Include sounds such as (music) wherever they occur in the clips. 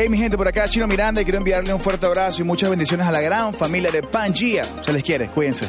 Hey, mi gente, por acá Chino Miranda y quiero enviarle un fuerte abrazo y muchas bendiciones a la gran familia de Pangea. Se les quiere, cuídense.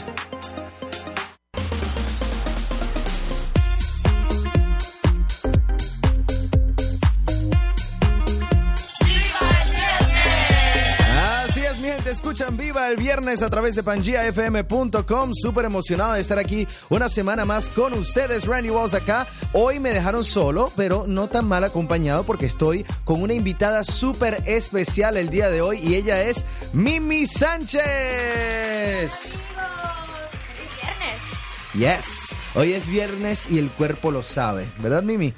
Escuchan Viva el Viernes a través de PangiaFM.com. Súper emocionado de estar aquí una semana más con ustedes. Randy Walls acá. Hoy me dejaron solo, pero no tan mal acompañado porque estoy con una invitada súper especial el día de hoy y ella es Mimi Sánchez. viernes. Yes, hoy es viernes y el cuerpo lo sabe, ¿verdad Mimi?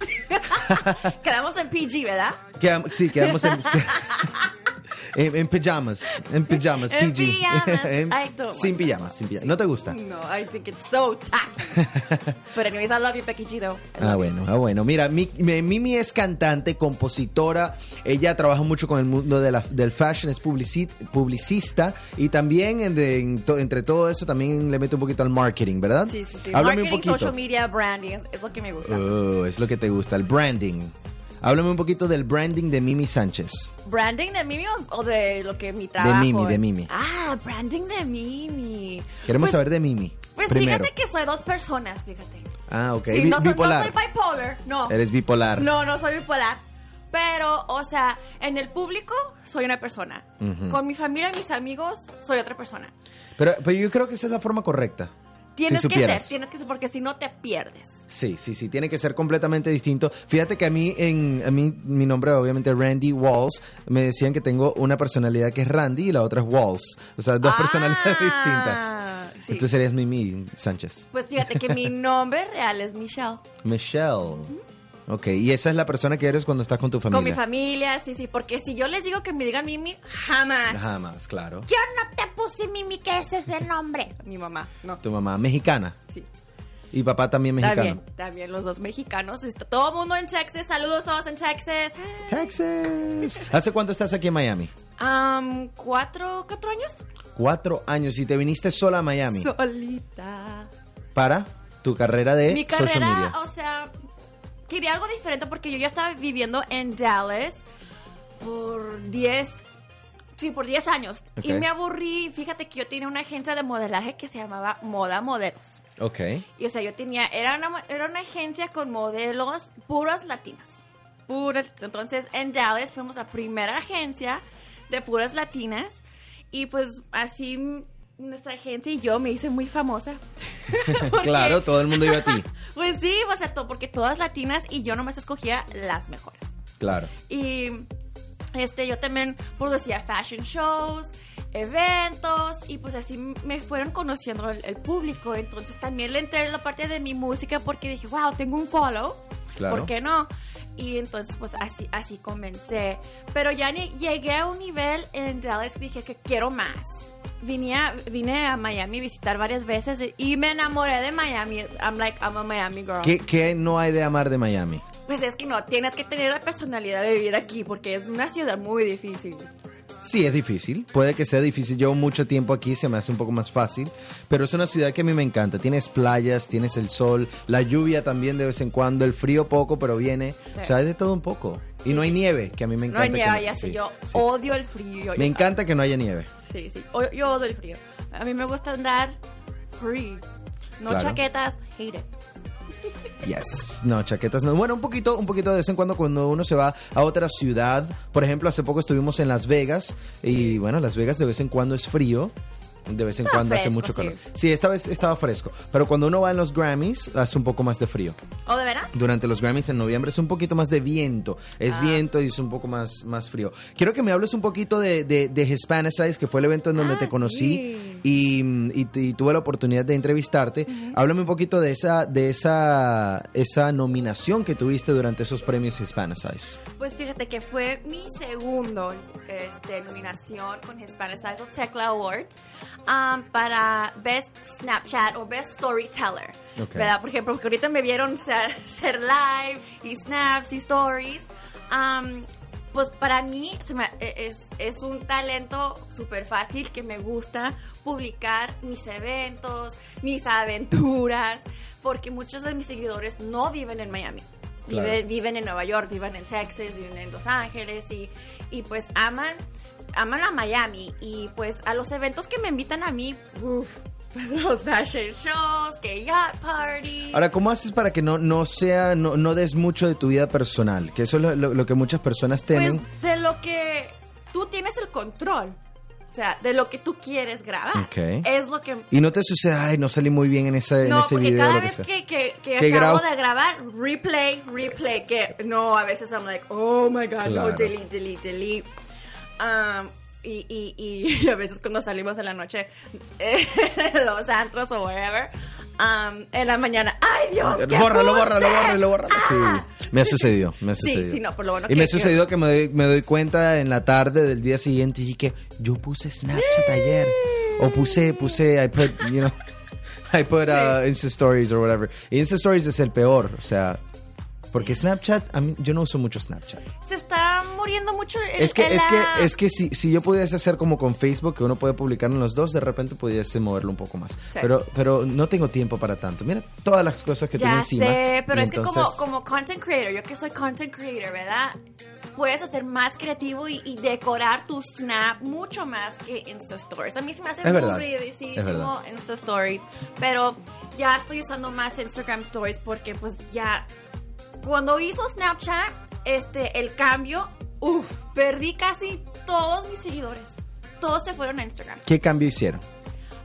(laughs) Quedamos en PG, ¿verdad? Quedam- sí, quedamos en, (laughs) en, en pijamas, en pijamas, (laughs) En PG. pijamas. (laughs) En- I don't sin pijamas, sin pijamas. ¿No te gusta? No, I think it's so tacky. (laughs) But anyways, I love you, Becky G, though. Ah, bueno, ah, bueno. Mira, Mi- Mi- Mimi es cantante, compositora. Ella trabaja mucho con el mundo de la- del fashion, es publici- publicista. Y también, en de- en to- entre todo eso, también le mete un poquito al marketing, ¿verdad? Sí, sí, sí. Háblame Marketing, un poquito. social media, branding, es, es lo que me gusta. Oh, es lo que te gusta, el branding. Háblame un poquito del branding de Mimi Sánchez. ¿Branding de Mimi o, o de lo que mi trabajo? Mimi, es? de Mimi. Ah, branding de Mimi. Queremos Pues- saber de Mimi. Pues primero. fíjate que soy dos personas, fíjate. Ah, ok. Sí, no, soy, no bipolar. soy bipolar, no. Eres bipolar. No, no soy bipolar. Pero, o sea, en el público soy una persona. Con mi familia y mis amigos soy otra persona. Pero, pero yo creo que esa es la forma correcta. Tienes si que ser, tienes que ser, porque si no te pierdes. Sí, sí, sí, tiene que ser completamente distinto. Fíjate que a mí, en, a mí, mi nombre obviamente Randy Walls, me decían que tengo una personalidad que es Randy y la otra es Walls. O sea, dos Ah, personalidades (laughs) distintas. sí. Entonces eres Mimi Sánchez. Pues fíjate que mi (laughs) nombre real es Michelle. Michelle. Ok, y esa es la persona que eres cuando estás con tu familia. Con mi familia, sí, sí. Porque si yo les digo que me digan Mimi, jamás. Jamás, claro. Yo no te puse Mimi, que es ese nombre. (laughs) Mi mamá, no. Tu mamá, mexicana. Sí. Y papá también mexicano. También, también los dos mexicanos. Está todo el mundo en Texas. Saludos todos en Texas. Texas. ¿Hace cuánto estás aquí en Miami? Um, ¿cuatro, ¿Cuatro años? Cuatro años y te viniste sola a Miami Solita. para tu carrera de Mi social carrera, media. o sea, quería algo diferente porque yo ya estaba viviendo en Dallas por 10, sí, por 10 años. Y me aburrí. Fíjate que yo tenía una agencia de modelaje que se llamaba Moda Modelos. Ok. Y o sea, yo tenía, era una, era una agencia con modelos puras latinas. Puras. Entonces, en Dallas fuimos la primera agencia de puras latinas. Y pues así nuestra agencia y yo me hice muy famosa. (laughs) Porque- Claro, todo el mundo iba a ti. (laughs) Pues sí, o sea, to- porque todas latinas y yo nomás escogía las mejores. Claro. Y este, yo también producía fashion shows, eventos, y pues así me fueron conociendo el, el público. Entonces también le entré en la parte de mi música porque dije, wow, tengo un follow. Claro. ¿Por qué no? Y entonces pues así, así comencé. Pero ya ni- llegué a un nivel en que dije que quiero más. Vine a, vine a Miami a visitar varias veces y me enamoré de Miami. I'm like, I'm a Miami girl. ¿Qué, qué no hay de amar de Miami? Pues es que no, tienes que tener la personalidad de vivir aquí porque es una ciudad muy difícil. Sí, es difícil. Puede que sea difícil. Llevo mucho tiempo aquí, se me hace un poco más fácil. Pero es una ciudad que a mí me encanta. Tienes playas, tienes el sol, la lluvia también de vez en cuando, el frío poco, pero viene. O sea, hay de todo un poco. Y Sí. no hay nieve, que a mí me No encanta. hay que nieve, ya sí, yo sí. odio el frío. Me encanta que no haya nieve. Sí, sí, o- yo odio el frío. A mí me gusta andar free. No Claro. chaquetas, hate it. Yes. No, chaquetas no. Bueno, un poquito, un poquito de vez en cuando cuando uno se va a otra ciudad. Por ejemplo, hace poco estuvimos en Las Vegas y bueno, Las Vegas de vez en cuando es frío. De vez en Estaba cuando hace fresco, mucho sí. calor. Sí, esta vez estaba fresco. Pero cuando uno va en los Grammys, hace un poco más de frío. ¿O de veras? Durante los Grammys en noviembre es un poquito más de viento. Es Ah. viento y es un poco más, más frío. Quiero que me hables un poquito de, de, de Hispanicize, que fue el evento en donde Ah, te conocí sí. y, y- y tuve la oportunidad de entrevistarte. Háblame un poquito de esa, de esa, esa nominación que tuviste durante esos premios Hispanicize. Pues fíjate que fue mi segundo este, nominación con Hispanic Size Tecla Awards um, para Best Snapchat o Best Storyteller. Ok. ¿Verdad? Por ejemplo, porque ahorita me vieron ser, (laughs) ser live y snaps y stories. Um, pues para mí se me- e, es, es un talento súper fácil que me gusta publicar mis eventos, mis aventuras, porque muchos de mis seguidores no viven en Miami. Claro. Viven, viven en Nueva York, viven en Texas, viven en Los Ángeles y, y pues aman, aman a Miami. Y pues a los eventos que me invitan a mí, uff, (laughs) los fashion shows, que yacht parties. Ahora, ¿cómo haces para que no, no sea, no, no des mucho de tu vida personal? Que eso es lo, lo- lo que muchas personas pues temen. de lo que tú tienes el control. O sea, de lo que tú quieres grabar. Ok. Es lo que y no te sucede, ay, no salí muy bien en, esa, en No, ese porque video. cada vez sea". que, que, que Que acabo grabo- de grabar, replay, replay, que no, a veces I'm like, oh my god, no, Claro. delete, delete, delete. Um, y, y, y (laughs) a veces cuando salimos en la noche, (laughs) eh, los antros o whatever, um, en la mañana, ay Dios, qué Bórralo, bórralo, bórralo, bórralo. Ah. Sí, me ha sucedido, me ha Sí, sucedido. sí, no, por lo bueno Y me que- ha sucedido que me doy, me doy cuenta en la tarde del día siguiente y que yo puse Snapchat ayer. O puse, puse, I put, you know, (laughs) I put uh, Insta Stories or whatever. Insta Stories es el peor, o sea, porque Snapchat, a mí, yo no uso mucho Snapchat. Se está muriendo mucho el, Es que, el- es la- que, es que si, si yo pudiese hacer como con Facebook, que uno puede publicar en los dos, de repente pudiese moverlo un poco más. Sí. Pero, pero no tengo tiempo para tanto. Mira todas las cosas que tengo Ya encima. sé, pero Y es que como, content creator, yo que soy content creator, ¿verdad? Puedes hacer más creativo y, y decorar tu snap mucho más que Insta Stories. A mí se me hace muy verdad. Insta Stories, pero ya estoy usando más Instagram Stories porque pues ya cuando hizo Snapchat, este, el cambio, uff, perdí casi todos mis seguidores. Todos se fueron a Instagram. ¿Qué cambio hicieron?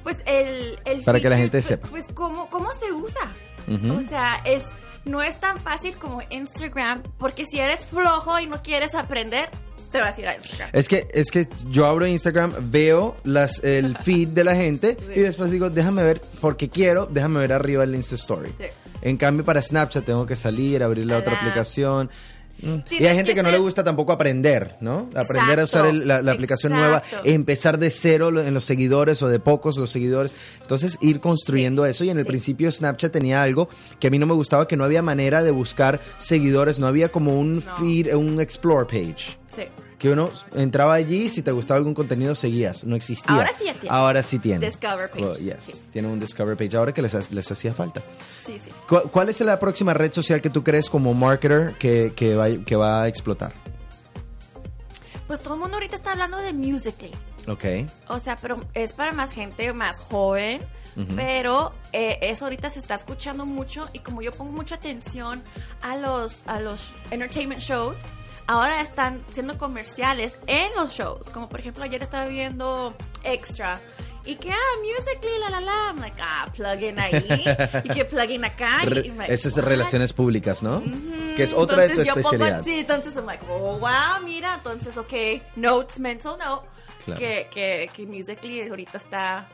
Pues el, el Para que la gente pues, sepa. Pues cómo, cómo se usa. O sea, es no es tan fácil como Instagram, porque si eres flojo y no quieres aprender, te vas a ir a Instagram. Es que, es que yo abro Instagram, veo las, el (laughs) feed de la gente y después digo, déjame ver, porque quiero, déjame ver arriba el Insta Story. Sí. En cambio, para Snapchat tengo que salir, abrir la otra aplicación. Mm. Y hay gente que, que no le gusta tampoco aprender, ¿no? Aprender a usar el- la, la aplicación nueva, empezar de cero en los seguidores o de pocos los seguidores. Entonces, ir construyendo eso. Y en el sí. principio, Snapchat tenía algo que a mí no me gustaba, que no había manera de buscar seguidores, no había como un No. feed, un explore page Sí. Que uno entraba allí si te gustaba algún contenido seguías no existía Ahora sí ya tiene. ahora sí tiene Discover page, Oh, yes. sí. tiene un discover page ahora que les, les hacía falta Sí, sí. ¿Cu- ¿cuál es la próxima red social que tú crees como marketer que, que, va, que va a explotar? Pues todo el mundo ahorita está hablando de Musical.ly. ok O sea, pero es para más gente más joven. Pero eh, eso ahorita se está escuchando mucho y como yo pongo mucha atención a los, a los entertainment shows, ahora están siendo comerciales en los shows. Como por ejemplo ayer estaba viendo Extra y que, ah, Musical.ly, la la la. I'm like, ah, plugin ahí (laughs) y que plugin acá. like, eso es de relaciones públicas ¿no? Ujú, que es otra de tu entonces yo pongo especialidad así, entonces I'm like, oh, wow, mira, entonces, ok, notes, mental note, Claro. que, que, que Musical.ly ahorita está,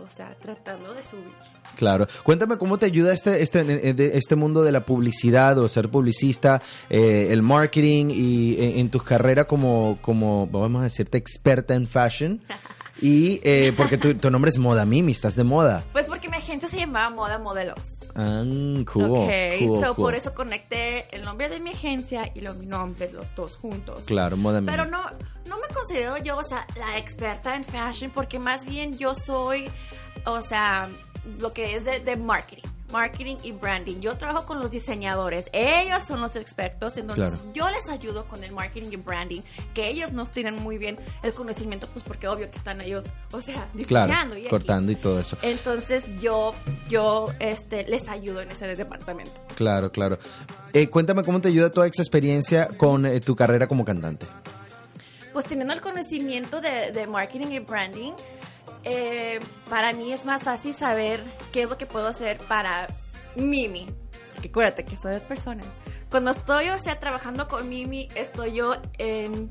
o sea, tratando de subir. Claro. Cuéntame cómo te ayuda este, este, eh, este mundo de la publicidad o ser publicista, eh, el marketing y en, en tu carrera como, como, vamos a decirte, experta en fashion. (laughs) Y eh, porque tu, tu nombre es Moda Mimi, estás de moda. Pues porque mi agencia se llamaba Moda Modelos. Ah, cool. ok, cool, so cool. por eso conecté el nombre de mi agencia y luego mi nombre, los dos juntos. Claro, Moda Mimi. Pero no, no me considero yo, o sea, la experta en fashion, porque más bien yo soy, o sea, lo que es de, de marketing. Marketing y branding. Yo trabajo con los diseñadores. Ellos son los expertos. Entonces, Claro. yo les ayudo con el marketing y branding. Que ellos no tienen muy bien el conocimiento, pues porque obvio que están ellos, o sea, diseñando Claro, y cortando y todo eso. Entonces, yo, yo este, les ayudo en ese departamento. Claro, claro. Eh, cuéntame cómo te ayuda toda esa experiencia con eh, tu carrera como cantante. pues teniendo el conocimiento de, de marketing y branding, eh, para mí es más fácil saber qué es lo que puedo hacer para Mimi. Porque acuérdate que soy dos personas. Cuando estoy, o sea, trabajando con Mimi, estoy yo en,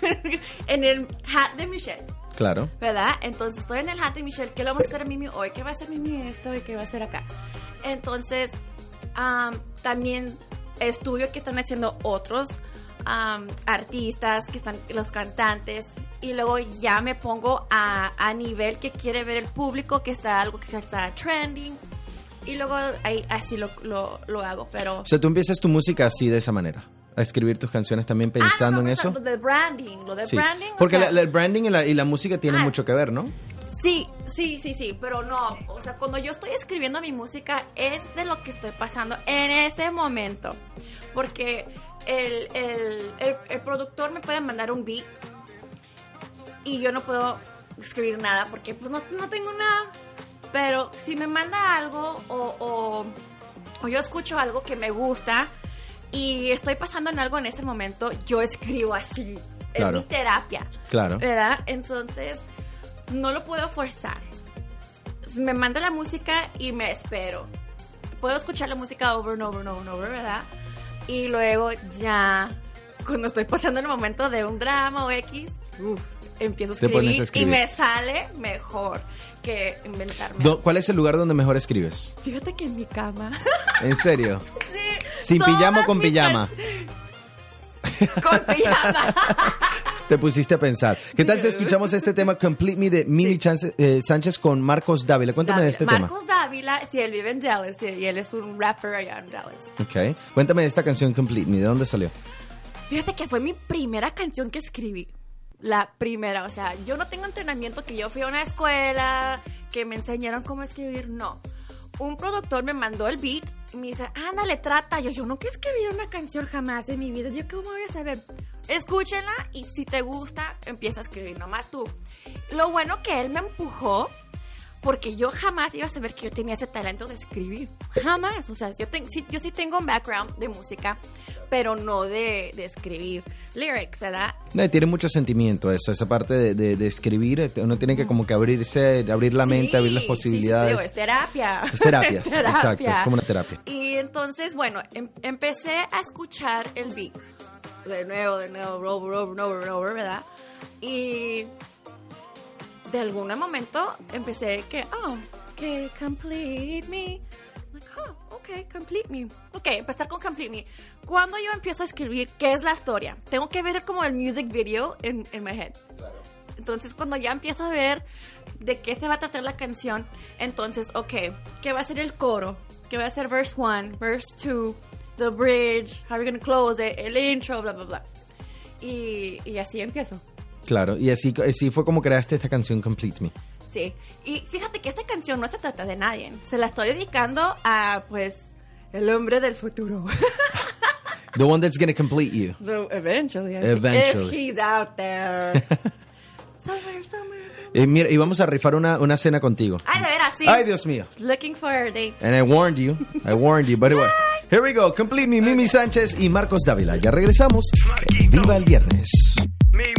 (laughs) en el hat de Michelle. Claro. ¿verdad? Entonces estoy en el hat de Michelle, ¿qué le vamos a hacer a Mimi hoy? ¿Qué va a hacer Mimi esto y qué va a hacer acá? Entonces, am, también estudio que están haciendo otros artistas, que están los cantantes, y luego ya me pongo a, a nivel que quiere ver el público, que está algo que está trending, y luego ahí, así lo, lo, lo hago, pero... O sea, tú empiezas tu música así, de esa manera. A escribir tus canciones también pensando Ah, no, en eso. Lo de branding, lo de Sí. branding. o Porque sea, la- la- el branding y la, y la música tienen Ah, mucho que ver, ¿no? Sí, sí, sí, sí, pero no, o sea, cuando yo estoy escribiendo mi música es de lo que estoy pasando en ese momento, porque el, el, el, el productor me puede mandar un beat y yo no puedo escribir nada porque pues no, no tengo nada, pero si me manda algo o, o, o yo escucho algo que me gusta y estoy pasando en algo en ese momento, yo escribo así, Claro. es mi terapia. Claro. ¿verdad? Entonces, no lo puedo forzar. Me manda la música y me espero. Puedo escuchar la música over and over and over and over, ¿verdad? Y luego ya, cuando estoy pasando el momento de un drama o X, uf, empiezo a escribir, a escribir. y me sale mejor que inventarme. ¿Cuál es el lugar donde mejor escribes? Fíjate que en mi cama. ¿En serio? (laughs) Sí, ¿Sin pijama o con pijama? (laughs) Con pijama. (laughs) Te pusiste a pensar. ¿Qué tal si escuchamos este tema Complete Me de Mimi Chance- eh, Sánchez con Marcos Dávila? Cuéntame de este Marcos Dávila, sí, él vive en Dallas y y él es un rapper allá en Dallas. tema. Ok. Cuéntame de esta canción Complete Me. ¿De dónde salió? Fíjate que fue mi primera canción que escribí. La primera, o sea, yo no tengo entrenamiento que yo fui a una escuela, que me enseñaron cómo escribir, no. Un productor me mandó el beat y me dice, ándale, trata. Yo, yo nunca escribí una canción jamás en mi vida. Yo, ¿cómo voy a saber? Escúchenla y si te gusta, empieza a escribir nomás tú. Lo bueno que él me empujó porque yo jamás iba a saber que yo tenía ese talento de escribir. Jamás. O sea, yo, ten- sí, yo sí tengo un background de música, pero no de, de escribir lyrics, ¿verdad? No, tiene mucho sentimiento eso, esa parte de, de- de escribir. Uno tiene que como que abrirse, abrir la mente, Sí, abrir las sí, sí, posibilidades. digo, es terapia. Es terapia, (laughs) Es terapia. exacto, es como una terapia. Y entonces, bueno, em- empecé a escuchar el beat. De nuevo, de nuevo, over, over, over, over, ¿verdad? Y de algún momento empecé que, oh, que complete me. Like, oh, ok, complete me. Ok, empezar con complete me. Cuando yo empiezo a escribir, ¿qué es la historia? Tengo que ver como el music video en, en my head. Entonces, cuando ya empiezo a ver de qué se va a tratar la canción, entonces, ok, ¿qué va a ser el coro? ¿Qué va a ser verse 1, verse 2, the bridge, how we're gonna close it, el intro, bla, bla, bla. Y, y así empiezo. Claro, y así, así fue como creaste esta canción Complete Me. Sí. Y fíjate que esta canción no se trata de nadie. Se la estoy dedicando a, pues, el hombre del futuro. The one that's gonna complete you. The- eventually. I think, Eventually. If he's out there. (laughs) somewhere, somewhere, somewhere. Eh, mira, y vamos a rifar una, una cena contigo. Ay, de veras, sí. Ay, Dios mío. Looking for a date. And I warned you. I warned you. But anyway, here we go. Complete Me, Mimi Sánchez y Marcos Dávila. Ya regresamos. en Viva el Viernes. Me,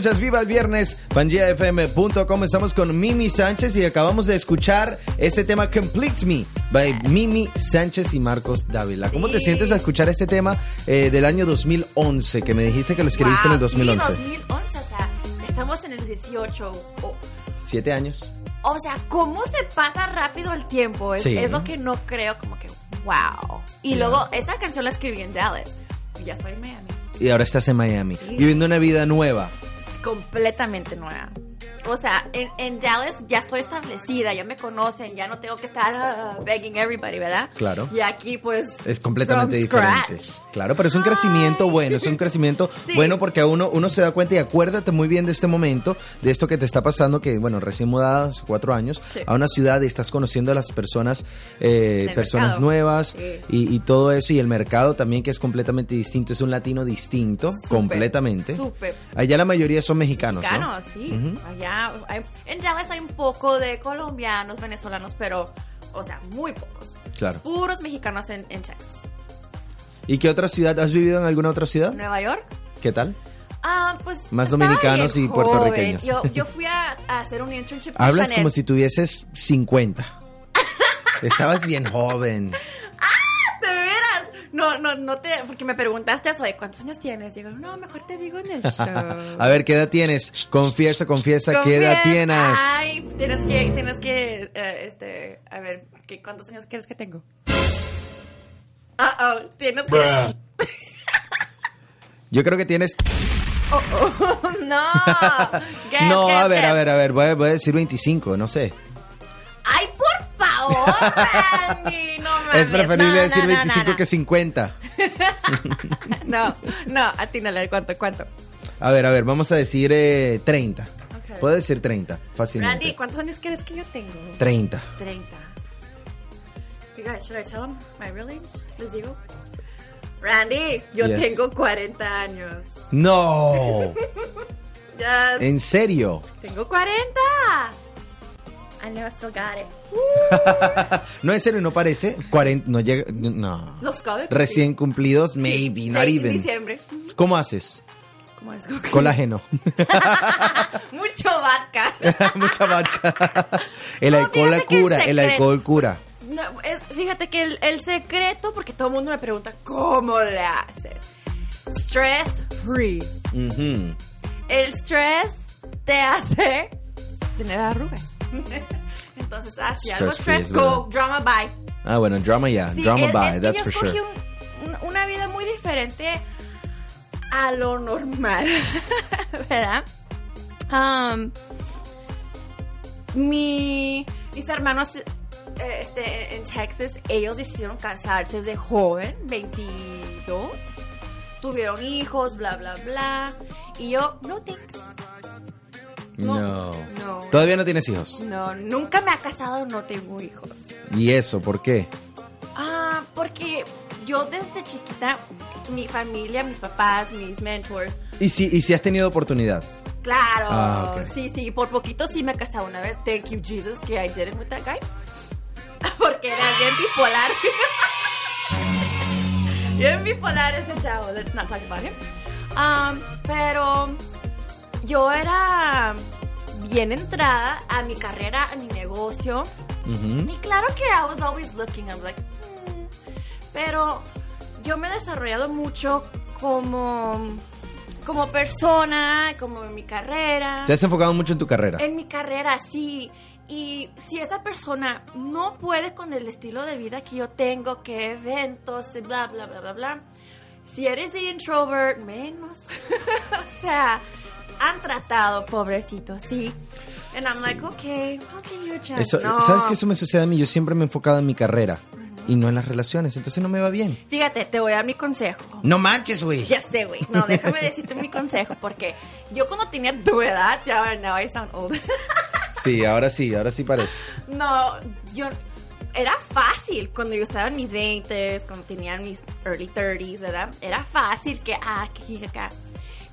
escuchas Viva el Viernes, pangiafm.com. Estamos con Mimi Sánchez y acabamos de escuchar este tema Complete Me by Mimi Sánchez y Marcos Dávila. ¿Cómo te Sí. sientes al escuchar este tema eh, del año 2011 que me dijiste que lo escribiste en el Wow, 2011? Sí, 2011, o sea, estamos en el 18. O, Siete años. o sea, ¿cómo se pasa rápido el tiempo? Es, Sí. es lo que no creo, como que, wow. Y Ya. luego, esa canción la escribí en Dallas. Y ya estoy en Miami. Y ahora estás en Miami, Sí. viviendo una vida nueva. Completamente nueva. O sea, en, en Dallas ya estoy establecida, ya me conocen, ya no tengo que estar ah, begging everybody, ¿verdad? Claro. Y aquí, pues. Es completamente diferente. Claro, pero es un crecimiento Ay. bueno, es un crecimiento (laughs) Sí. bueno porque a uno, uno se da cuenta y acuérdate muy bien de este momento, de esto que te está pasando, que bueno, recién mudada hace cuatro años Sí. a una ciudad y estás conociendo a las personas, eh, personas mercado. nuevas Sí. y, y todo eso y el mercado también que es completamente distinto, es un latino distinto, completamente. Súper. Allá la mayoría son mexicanos, ¿no? Mexicanos, sí. Allá, hay- en Dallas hay un poco de colombianos, venezolanos, pero, o sea, muy pocos. Claro. Puros mexicanos en, en Texas. ¿Y qué otra ciudad? ¿Has vivido en alguna otra ciudad? Nueva York. ¿Qué tal? Ah, pues. Más dominicanos y puertorriqueños. Yo, yo fui a, a hacer un internship con Hablas Chanel. como si tuvieses 50. Estabas bien joven. ¿De veras? (laughs) No, no, no te. Porque me preguntaste eso de cuántos años tienes. Digo, no, mejor te digo en el (laughs) show. A ver, ¿qué edad tienes? Confiesa, confiesa, ¿qué edad tienes? Ay, tienes que, tienes que, eh, este, a ver, ¿qué, ¿cuántos años crees que tengo? Ah, oh, tienes que. Yo creo que tienes... Oh, oh, (laughs) no. (laughs) ¿Qué, No, a ver, a ver, a ver, voy a, voy a decir 25, no sé. Ay, favor, Randy, no mames. (laughs) Es preferible No, decir no, no, 25 no, no. que 50. (laughs) No, no, atínale, ¿cuánto, cuánto? A ver, a ver, vamos a decir eh, 30. Ok. Puedo decir 30, fácilmente. Randy, ¿cuántos años crees que yo tengo? 30. 30. You guys, should I tell them my real age? ¿Les digo? Randy, yo Yes. tengo 40 años. No, (laughs) Ya ¿en serio? tengo 40. I know I still got it. (laughs) no, en serio, no parece. 40, no llega, no. Los. Recién cumplidos, Sí, maybe, not seis de even. diciembre. ¿Cómo haces? ¿Cómo es? Colágeno. (laughs) Mucho vodka. (laughs) Mucha vodka. El No, alcohol la el cura, el alcohol cura. No, es- fíjate que el, el secreto, porque todo el mundo me pregunta, ¿cómo le haces? Stress free. El stress te hace tener arrugas. Entonces, ah, si algo Stress go, drama bye. Ah, bueno, drama ya. Sí, drama es, by, es that's yo for escogí sure. un- un- una vida muy diferente a lo normal, (laughs) ¿verdad? Um, mi, mis hermanos eh, este, en Texas, ellos decidieron casarse de joven, 22. Tuvieron hijos, bla, bla, bla. Y yo, no thanks. No. No. Todavía no tienes hijos. No, nunca me ha casado, no tengo hijos. ¿Y eso? ¿Por qué? Ah, porque yo desde chiquita, mi familia, mis papás, mis mentors, ¿Y si, y si has tenido oportunidad? claro, Ah, ok. sí, sí, por poquito sí me casaba una vez. Thank you, Jesus, que I did it with that guy. (laughs) Porque era bien bipolar. (laughs) bien bipolar ese chavo, let's not talk about him. Um, pero yo era bien entrada a mi carrera, a mi negocio. Y claro que I was always looking, I'm like, "Hmm". pero yo me he desarrollado mucho como, como persona, como en mi carrera. Te has enfocado mucho en tu carrera. En mi carrera, sí. Y si esa persona no puede con el estilo de vida que yo tengo, que eventos, bla, bla, bla, bla, bla. Si eres de introvert, menos. (laughs) o sea, han tratado, pobrecito, sí. And I'm like, okay, I'll give you chance. Eso, No. ¿Sabes que eso me sucede a mí? Yo siempre me he enfocado en mi carrera y no en las relaciones, entonces no me va bien. Fíjate, te voy a dar mi consejo. No manches, güey. Ya sé, güey. No, déjame (laughs) decirte mi consejo, porque yo cuando tenía tu edad, ya, now I sound old. (laughs) Sí, ahora sí, ahora sí parece. No, yo. Era fácil cuando yo estaba en mis 20s, cuando tenía mis early 30s, ¿verdad? Era fácil que, ah, que acá.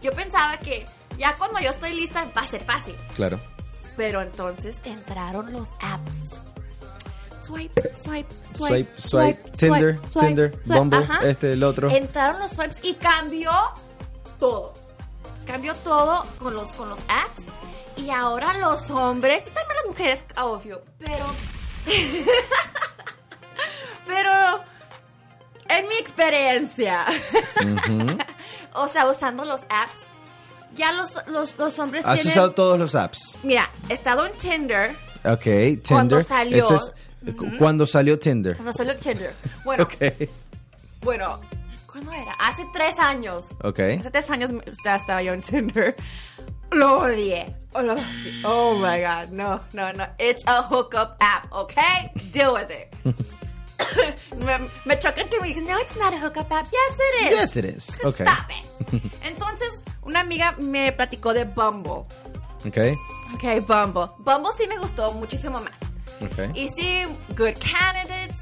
Yo pensaba que ya cuando yo estoy lista va a ser fácil. Claro. Pero entonces entraron los apps. Swipe, swipe, Swipe, swipe, Tinder, Tinder, Bumble, este, el otro. Entraron los swipes y cambió todo. cambió todo con los, con los apps. Y ahora los hombres, y también las mujeres, obvio, pero... (laughs) pero... En mi experiencia, (laughs) o sea, usando los apps, ya los, los, los hombres ¿Has tienen... usado todos los apps? Mira, he estado en Tinder, Ok, Tinder. Cuando salió. Ese es- cu- Cuando salió Tinder. cuando salió Tinder. Bueno, (laughs) bueno, ¿cuándo era? Hace tres años. Ok. Hace tres años ya estaba yo en Tinder. Lo odié. Oh, lo odié. Oh my god, no, no, no. It's a hookup app, okay? Deal with it. (laughs) (coughs) me, me choca que me dicen, no, it's not a hookup app. Yes, it is. Yes, it is. Ok. Stop it. (laughs) Entonces, una amiga me platicó de Bumble. Ok. Ok, Bumble. Bumble sí me gustó muchísimo más. Ok. Y sí, good candidates.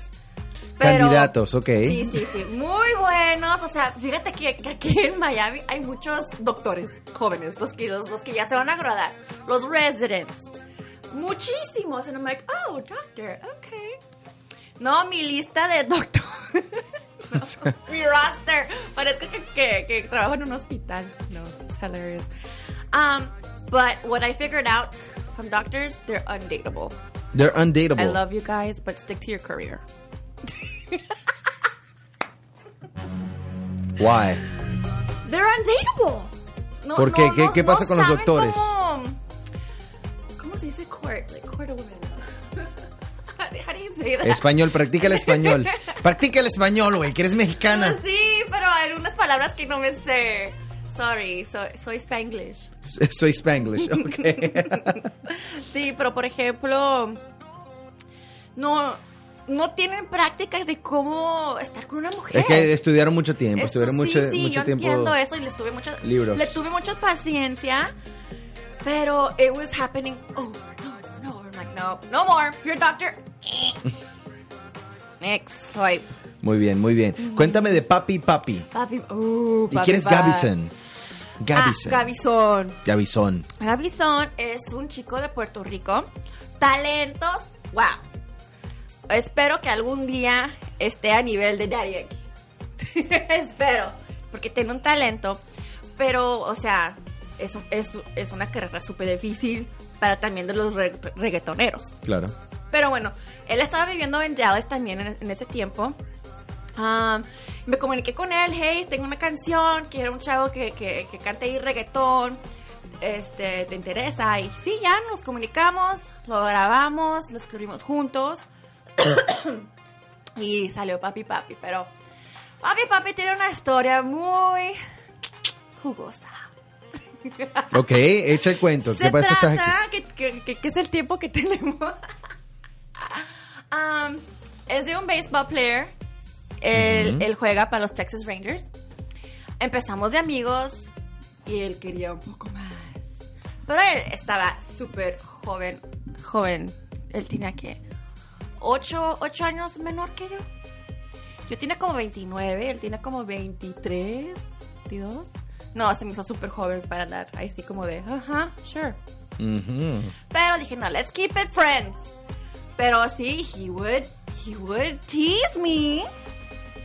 Pero, Candidatos, ok. Sí, sí, sí. Muy buenos. O sea, fíjate que, que aquí en Miami hay muchos doctores jóvenes, los que, los, los que ya se van a graduar. Los residents. Muchísimos. And I'm like, oh, doctor, okay. No, mi lista de doctor. No, (laughs) mi roster. Parezco que, que, que trabajo en un hospital. No, it's hilarious. Um, but what I figured out from doctors, they're undateable. They're undateable. I love you guys, but stick to your career. (laughs) Why? They're undateable. No, ¿Por qué? ¿Qué- qué pasa con los doctores? Cómo, ¿Cómo se dice court? Like court a woman. (laughs) That? Español, practica el español. (laughs) Practica el español, güey, que eres mexicana. Sí, pero hay unas palabras que no me sé. Sorry, soy, soy Spanglish. Soy Spanglish, ok. (laughs) (laughs) Sí, pero por ejemplo, no, no tienen prácticas de cómo estar con una mujer. es que estudiaron mucho tiempo, Esto estuvieron mucho, sí, mucho yo tiempo. entiendo eso y les tuve libros. le tuve mucha paciencia, pero it was happening over and over no, no more. You're a doctor. (laughs) Next, swipe. Muy bien, muy bien. Cuéntame de Papi Papi. Papi, uh, ¿Y papi, quién es. Gavison? Gavison. Ah, Gavison. Gavison. Gavison es un chico de Puerto Rico. Talentos, wow. Espero que algún día esté a nivel de Daddy Yankee. (laughs) Espero, porque tiene un talento, pero, o sea, es, es, es una carrera súper difícil para también de los re- reggaetoneros. Claro. Pero bueno, él estaba viviendo en Dallas también en, en ese tiempo. Um, me comuniqué con él, hey, tengo una canción, quiero un chavo que, que, que cante ahí reggaetón. Este, ¿te interesa? Y sí, ya nos comunicamos, lo grabamos, lo escribimos juntos. (coughs) y salió Papi Papi, pero Papi Papi tiene una historia muy jugosa. Ok, echa el cuento. Se ¿Qué pasa? Estás aquí? trata, que, que- que- es el tiempo que (laughs) tenemos. Um, es de un baseball player. Él, él juega para los Texas Rangers. Empezamos de amigos y él quería un poco más. Pero él estaba súper joven. Joven. Él tenía que. Ocho, ocho años menor que yo. Yo tenía como 29, él tiene como 23, 22. No, se me hizo súper joven para hablar así como de, ajá, sure. Pero dije, no, let's keep it friends. Pero sí, he would, he would tease me.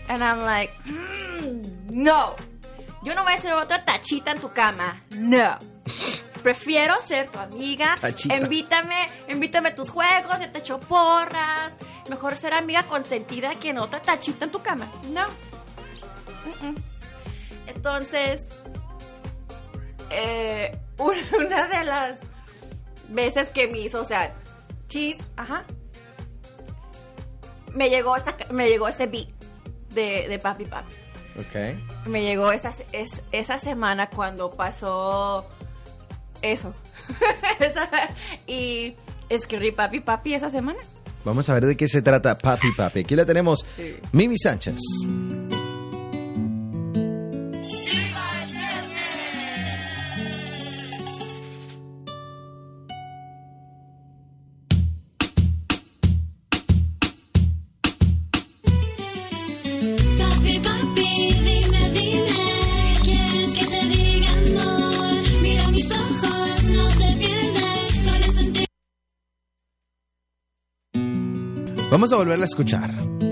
And I'm like, "Mm, no. Yo no voy a hacer otra tachita en tu cama. No. Prefiero ser tu amiga. Tachita. Invítame, invítame a tus juegos, yo te echo porras. Mejor ser amiga consentida que en otra tachita en tu cama. No. Entonces, eh, (laughs) una de las veces que me hizo, o sea, cheese, ajá. Me llegó esa, me llegó ese beat de, de papi papi. Ok. Me llegó esa, es, esa semana cuando pasó eso. (laughs) Esa- y escribí papi papi esa semana. Vamos a ver de qué se trata Papi Papi. Aquí la tenemos Sí. Mimi Sánchez. Vamos a volverla a escuchar.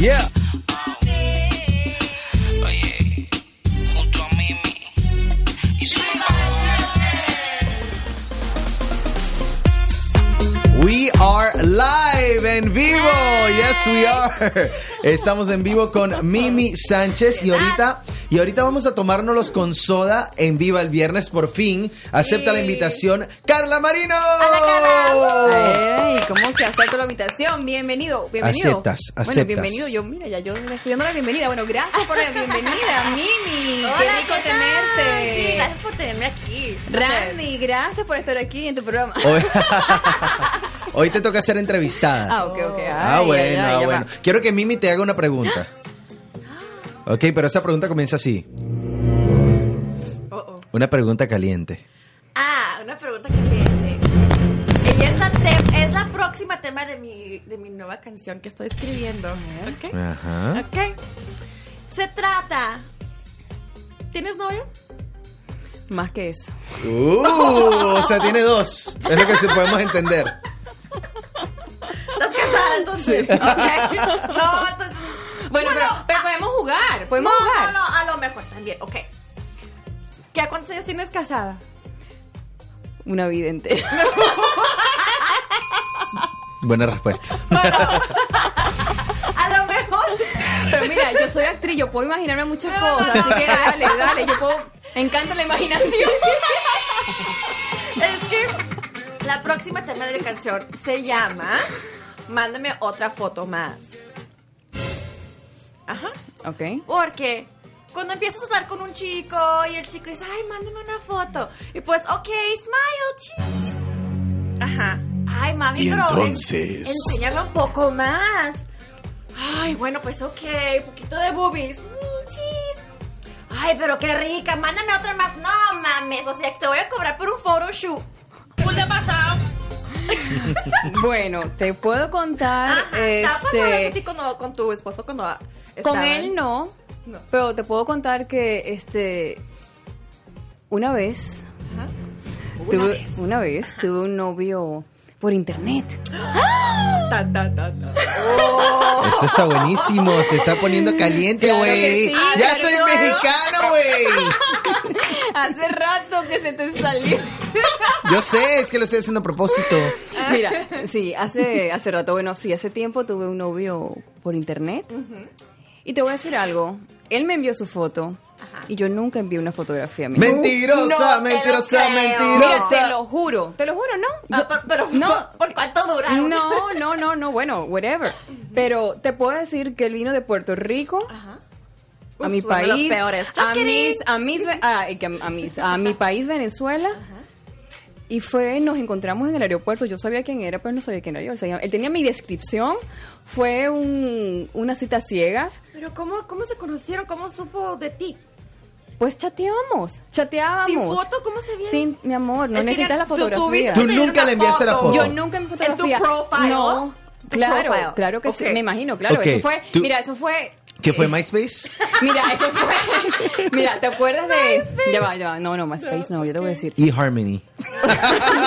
Yeah, We are live en vivo. Yes, we are. Estamos en vivo con Mimi Sánchez y ahorita y ahorita vamos a tomárnoslos con soda en Viva el viernes por fin. Acepta Sí. la invitación Carla Marino. Ey, ¿cómo que acepto la invitación? Bienvenido, bienvenido. Aceptas, Bueno, aceptas. bienvenido. Yo, mira, ya yo le estoy dando la bienvenida. Bueno, gracias por la (laughs) bienvenida, Mimi. Hola, Qué rico tenerte. Sí, gracias por tenerme aquí. Randy, gracias por estar aquí en tu programa. Hoy, (laughs) hoy te toca ser entrevistada. Ah, ok, ok. Ah, Ay, bueno, ay, ay, ah, bueno. va. Quiero que Mimi te haga una pregunta. Ok, pero esa pregunta comienza así. Oh, oh. Una pregunta caliente. Ah, una pregunta caliente. Ella es la, te- es la próxima tema de mi, de mi nueva canción que estoy escribiendo. ¿Ok? Ajá. Ok. Se trata. ¿Tienes novio? Más que eso. Uh, o sea, tiene dos. Es lo que se podemos entender. ¿Estás casada entonces? Ok. No, entonces. Bueno, pero, pero podemos jugar, podemos no, jugar. no, no, a lo mejor también. Ok. ¿Qué, ¿Cuántos años tienes casada? Una vida entera. (laughs) Buena respuesta. A lo mejor. Pero mira, yo soy actriz, yo puedo imaginarme muchas No, no, cosas, no. así que dale, dale, yo puedo... Me encanta la imaginación. Es que la próxima tema de la canción se llama Mándame otra foto más. Ajá. Ok. Porque cuando empiezas a hablar con un chico y el chico dice, ay, mándame una foto. Y pues, ok, smile, cheese. Ajá. Ay, mami, Y pero en- entonces- enséñame un poco más. Ay, bueno, pues ok, un poquito de boobies. Mm, cheese. Ay, pero qué rica, mándame otra más. No mames, o sea, que te voy a cobrar por un photoshoot. Bueno, te puedo contar, Ajá, ¿te ha pasado eso a este, ti con tu esposo cuando con él no, No. pero te puedo contar que, este, una vez, Ajá. Una tuve, vez. una vez tuve un novio por internet. Ta, ta, ta, ta. Oh. Esto está buenísimo, se está poniendo caliente, güey. sí, ya soy mexicano, güey. Hace rato que se te salió. Yo sé, es que lo estoy haciendo a propósito. Mira, sí, hace, hace rato, bueno, sí, hace tiempo tuve un novio por internet. Y te voy a decir algo. Él me envió su foto y yo nunca envié una fotografía mía. Mentirosa, No te mentirosa, lo creo. Mira, mentirosa. te lo juro, te lo juro, ¿no? Ah, Yo- pero, pero no, ¿por, por cuánto duraron? no, no, no, no, bueno, whatever. Pero te puedo decir que él vino de Puerto Rico Ajá. a mi los país, peores. A mis, a mis, ah, que a, mis- a mi país Venezuela. Y fue, nos encontramos en el aeropuerto. Yo sabía quién era, pero no sabía quién era yo. Él tenía mi descripción. Fue un, una cita ciegas. Pero ¿cómo, ¿cómo se conocieron? ¿Cómo supo de ti? Pues chateábamos, chateábamos. ¿Sin foto? ¿Cómo se vieron? Sin, mi amor, no necesitas la tú- fotografía. Tú tuviste nunca le enviaste la foto. Yo nunca en mi fotografía. ¿En tu profile? No. Claro, profile. claro que sí, me imagino, claro. Eso fue, tú- mira, eso fue ¿Qué fue MySpace? (laughs) Mira, eso fue. (laughs) Mira, ¿te acuerdas de.? Ya va, ya va. No, no, MySpace no, yo te voy a decir. eHarmony. (laughs)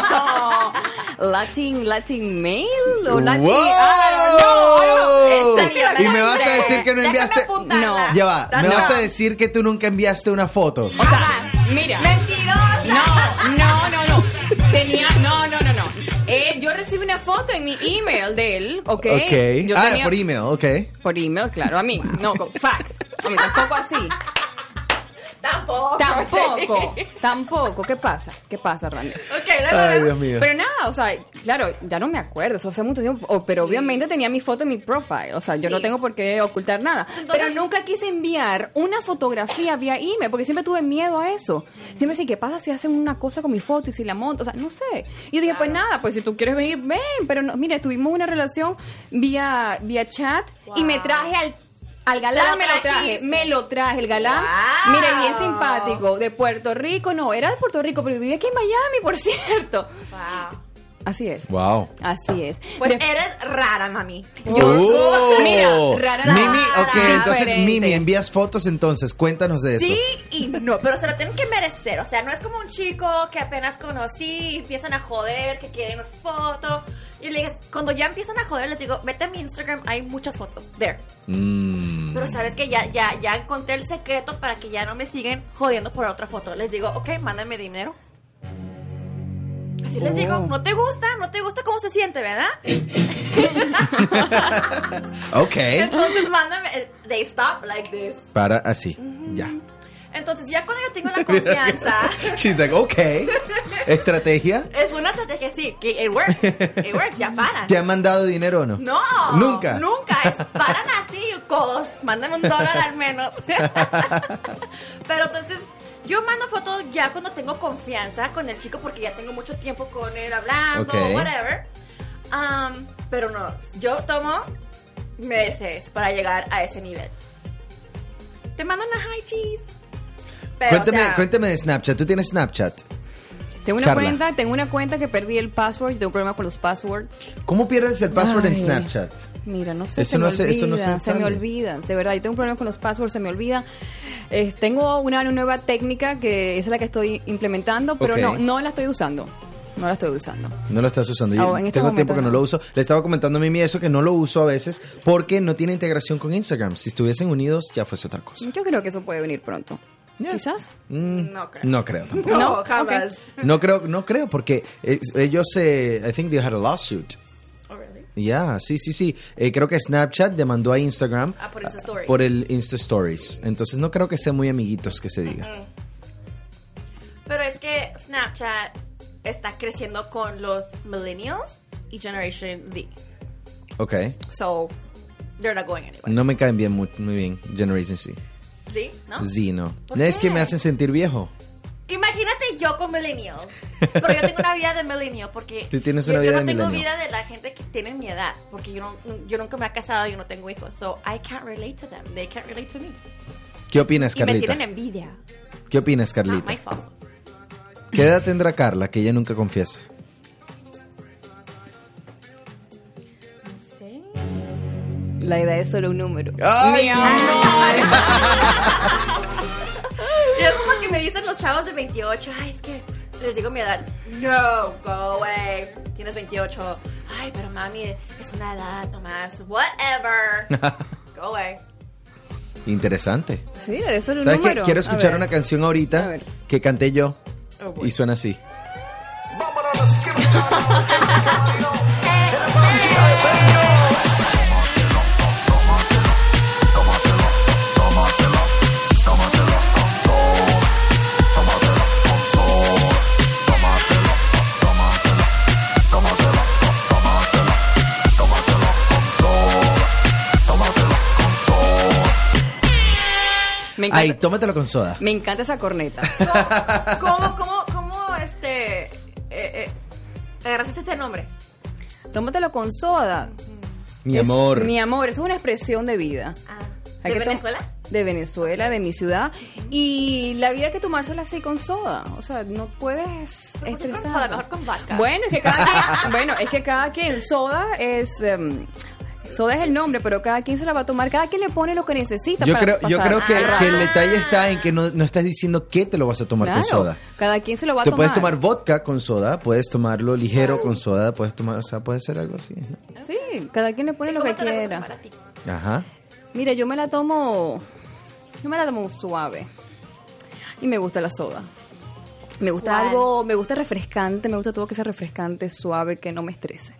No. Latin, Latin Mail o Latin. ¡Wow! Ah, no, Y me vas a decir que no enviaste. No. Ya va, me vas a decir que tú nunca enviaste una foto. O sea, mira. ¡Mentirosa! No, no, no, no. Tenía. Foto en mi email de él, ¿ok? Ok. Yo Ah, tenía- por email, ok. Por email, claro, a mí. No, con fax. A mí tampoco así. Tampoco. Tampoco. Tampoco. ¿Qué pasa? ¿Qué pasa, Randy? Ok, luego, Ay. Dios mío. Pero nada, o sea, claro, ya no me acuerdo, eso hace mucho tiempo, o- pero obviamente tenía mi foto en mi profile, o sea, yo no tengo por qué ocultar nada. pero nunca quise enviar una fotografía vía email, porque siempre tuve miedo a eso. Siempre sí, ¿qué pasa si hacen una cosa con mi foto y si la monto? O sea, no sé. Y yo dije, pues nada, pues si tú quieres venir, ven, pero no, mire, tuvimos una relación vía, vía chat y me traje al... Al galán me lo traje, me lo traje, el galán, Wow. mire, bien simpático, de Puerto Rico, no, era de Puerto Rico, pero vivía aquí en Miami, por (laughs) cierto. Wow. Así es. Wow. Así es. Pues De- eres rara, mami. Oh. Mira, rara, rara. Mimi, ok, entonces Diferente. Mimi, envías fotos entonces, cuéntanos de eso. Sí y no, pero se lo tienen que merecer. O sea, no es como un chico que apenas conocí, empiezan a joder, que quieren una foto. Y le dije, cuando ya empiezan a joder, les digo, vete a mi Instagram, hay muchas fotos. There. Mm. Pero sabes que ya, ya, ya encontré el secreto para que ya no me siguen jodiendo por otra foto. Les digo, ok, mándame dinero. Así les digo, no te gusta, no te gusta cómo se siente, ¿verdad? (laughs) ok. Entonces mándame, they stop like this. Para así, ya. Entonces ya cuando yo tengo la (laughs) confianza, She's like, ok. Estrategia. es una estrategia, sí, que it works, it works, ya paran. ¿Te han mandado dinero o no? No, Nunca. Nunca, es, paran así, codos, mándame un dólar al menos. (laughs) Pero entonces, yo mando fotos ya cuando tengo confianza con el chico porque ya tengo mucho tiempo con él hablando, whatever. Um, pero no, yo tomo meses para llegar a ese nivel. Te mando una high cheese. Pero, cuéntame, o sea, cuéntame de Snapchat. ¿Tú tienes Snapchat? Tengo una Carla. cuenta, tengo una cuenta que perdí el password, tengo un problema con los passwords. ¿Cómo pierdes el password en. Snapchat? Mira, no sé, Eso se no me se- olvida, eso no se se me olvida, de verdad, yo tengo un problema con los passwords, se me olvida. Eh, tengo una nueva técnica que es la que estoy implementando, pero Ok. no, no la estoy usando. No la estoy usando. No lo estás usando. Yo Ah, en este tengo tiempo que no no. lo uso. Le estaba comentando a Mimi eso, que no lo uso a veces porque no tiene integración con Instagram. Si estuviesen unidos, ya fuese otra cosa. Yo creo que eso puede venir pronto. Yeah. Quizás. Mm, No creo. No creo tampoco. No, No, jamás. No creo, no creo, porque eh, ellos se. I think they had a lawsuit. Ya, sí, sí, sí. Eh, creo que Snapchat demandó a Instagram Ah, por Insta Story. por el Insta Stories. Entonces no creo que sean muy amiguitos que se diga. Pero es que Snapchat está creciendo con los millennials y Generation Z. Ok. So, they're not going anywhere. No me caen bien muy, muy bien Generation Z. ¿Sí? ¿No? Z no. ¿Por No es que me hacen sentir viejo. Imagínate yo con millennial. Pero yo tengo una vida de millennial porque Tú tienes yo, una yo vida no de tengo millennial. vida de la gente que tiene mi edad porque yo no yo nunca me he casado, yo no tengo hijos, so I can't relate to them. They can't relate to me. ¿Qué opinas, Y me Carlita? tienen envidia. ¿Qué opinas, Not my Carlita? fault. ¿Qué edad tendrá Carla que ella nunca confiesa? La edad es solo un número. ¡Ay, Mi (laughs) me dicen los chavos de 28. Ay, es que les digo mi edad. No, go away. Tienes 28. Ay, pero mami, es una edad, Tomás. Whatever. (laughs) Go away. Interesante. Sí, edad es un ¿Sabes qué? Quiero A escuchar una canción ahorita que canté yo Oh, y suena así. Me encanta, Ay, tómatelo con soda. me encanta esa corneta. (laughs) ¿Cómo, cómo, cómo, este, eh, eh, agarraste este nombre? Tómatelo con soda. Mi Es- amor. Mi amor, es una expresión de vida. Ah, ¿De Venezuela? De Venezuela, de mi ciudad. Y la vida hay que tomársela así con soda. O sea, no puedes ¿Por qué con estresar. soda? Mejor con vodka. Bueno, es que cada (laughs) quien, bueno, es que cada quien, soda es, em, soda es el nombre, pero cada quien se la va a tomar, cada quien le pone lo que necesita. Yo para creo, yo creo que, el rato. que el detalle está en que no, no estás diciendo que te lo vas a tomar con soda. Cada quien se lo va a Te tomar. puedes tomar vodka con soda, puedes tomarlo ligero con soda, puedes tomar, o sea, puede ser algo así. ¿no? Sí, cada quien le pone ¿Y lo que quiera. Ajá. Mira, yo me la tomo, yo me la tomo suave. Y me gusta la soda. Me gusta ¿Cuál? algo, me gusta refrescante, me gusta todo que sea refrescante, suave, que no me estrese.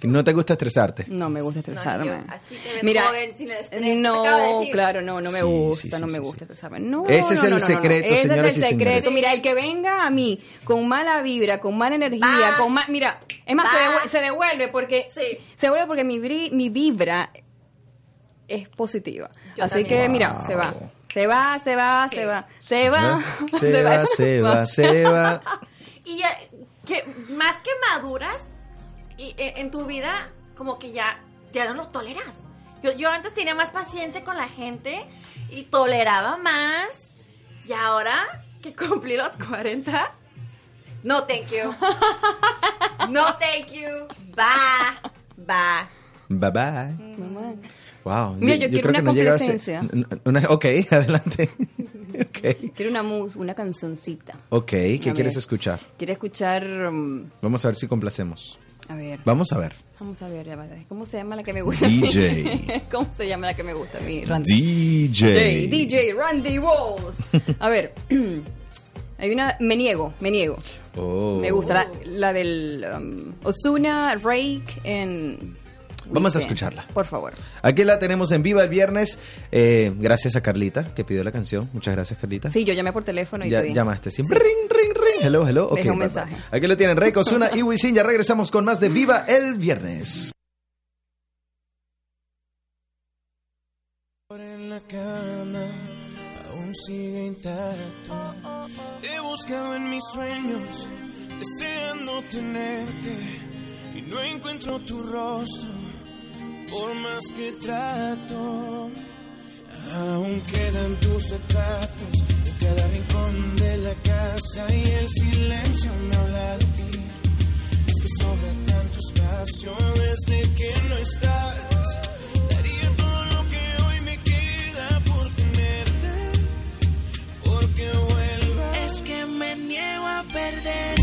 Que no te gusta estresarte. No me gusta No, estresarme. yo. Así te ves Mira, joven, sin el estrés, te no, acabo de decir. claro, no, no me Sí, gusta, sí, sí, no me gusta sí. estresarme. No, Ese es no, el no, no, no. secreto, Ese es el secreto. señores. Mira, el que venga a mí con mala vibra, con mala energía, Va. con ma- mira, es más, se, Va. devue- se devuelve porque Sí. se devuelve porque mi, bri- mi vibra es positiva. Yo Así también. que mira, Wow. se va. Se va, se va, Sí. se va, se (laughs) va, Se va, se (laughs) va, se va. Y ya, que más que maduras y, eh, en tu vida, como que ya, ya no lo toleras. Yo, yo antes tenía más paciencia con la gente y toleraba más. Y ahora que (laughs) cumplí los 40, no thank you. (laughs) No thank you. Va, va. Bye bye. Mamá. Wow. Mira, yo quiero creo una que no ser- complacencia. una- ok, (laughs) adelante. ok. Quiero una mus, una cancioncita. Ok, ¿qué A quieres ver. escuchar? Quiero escuchar, um, Vamos a ver si complacemos. A ver. Vamos a ver. Vamos a ver, ya va, ¿cómo se llama la que me gusta? a mí? DJ. (laughs) ¿Cómo se llama la que me gusta a mí? Randy. DJ. DJ Randy Walls. A ver, (clears throat) hay una, me niego, me niego. Oh. Me gusta la, la del um, Osuna, Rake en... Vamos a escucharla. Por favor. Aquí la tenemos en viva el viernes. Eh, gracias a Carlita que pidió la canción. Muchas gracias, Carlita. Sí, yo llamé por teléfono y Ya pedí. llamaste siempre. Ring, ring, ring. Hello, hello. Ok, Dejé un bye, mensaje. bye. Aquí lo tienen Rey Osuna y Wisin. Ya regresamos con más de Viva el viernes. en la cama aún sigue intacto. Te he buscado en mis sueños, deseando tenerte y no encuentro tu rostro. Por más que trato, aún quedan tus retratos en cada rincón de la casa y el silencio me habla de ti. Es que sobra tanto espacio desde que no estás. Daría todo lo que hoy me queda por tenerte, porque vuelvas. Es que me niego a perderte,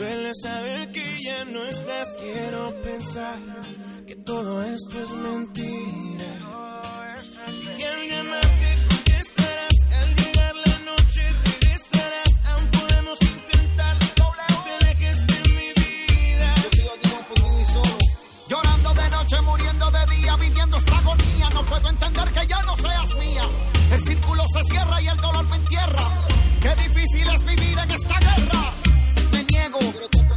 Duele saber que ya no estás. Quiero pensar que todo esto es mentira. Y al llamarte contestarás. Al llegar la noche regresarás. Aún podemos intentar. No te alejes de mi vida. Llorando de noche, muriendo de día, viviendo esta agonía. No puedo entender que ya no seas mía. El círculo se cierra y el dolor me entierra. Qué difícil es vivir en esta guerra. Me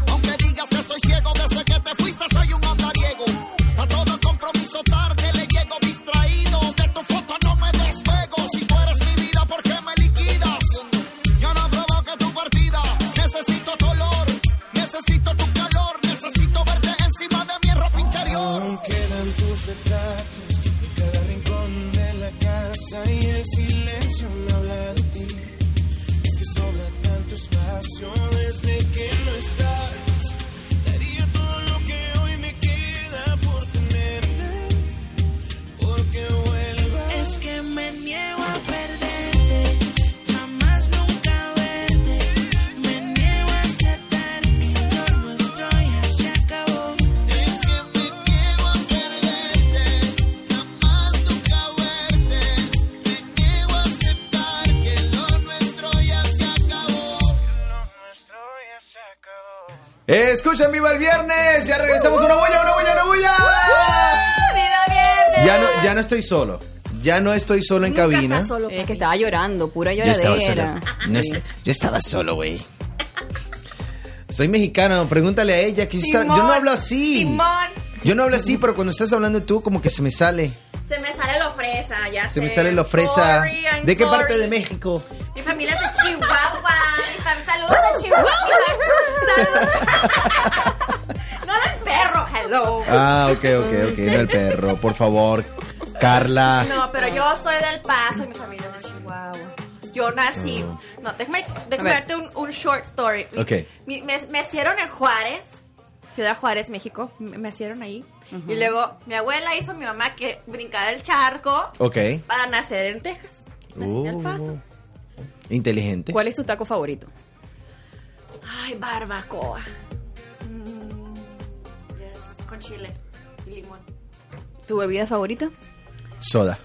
Escuchan Viva el Viernes. Ya regresamos. Una bulla, una bulla, una bulla. ¡Viva viernes! Ya no, ya no estoy solo. Ya no estoy solo en Nunca cabina. estás solo, Es que estaba llorando, pura Yo estaba lloradera. solo. No est- yo estaba solo, güey. Soy mexicano, pregúntale a ella. Que yo, está- yo no Simón, hablo así. Simón. Yo no hablo así, pero cuando estás hablando tú, como que se me sale. Se me sale lo fresa, ya Se me sé. sale lo fresa. Sorry, I'm ¿De qué sorry. parte de México? Mi familia es de Chihuahua. De Chihuahua. No del perro, hello. Ah, ok, ok, ok. No el perro, por favor. Carla. No, pero yo soy del Paso y mi familia es de Chihuahua. Yo nací. No, déjame, déjame darte un, un short story. Mi- Ok. mi- me, me hicieron en Juárez, Ciudad Juárez, México. Me, me hicieron ahí. Y luego mi abuela hizo a mi mamá que brincara el charco Ok. para nacer en Texas. Nací en El Paso. Inteligente. ¿Cuál es tu taco favorito? Ay, barbacoa. Mm, yes, Con chile y limón. ¿Tu bebida favorita? Soda.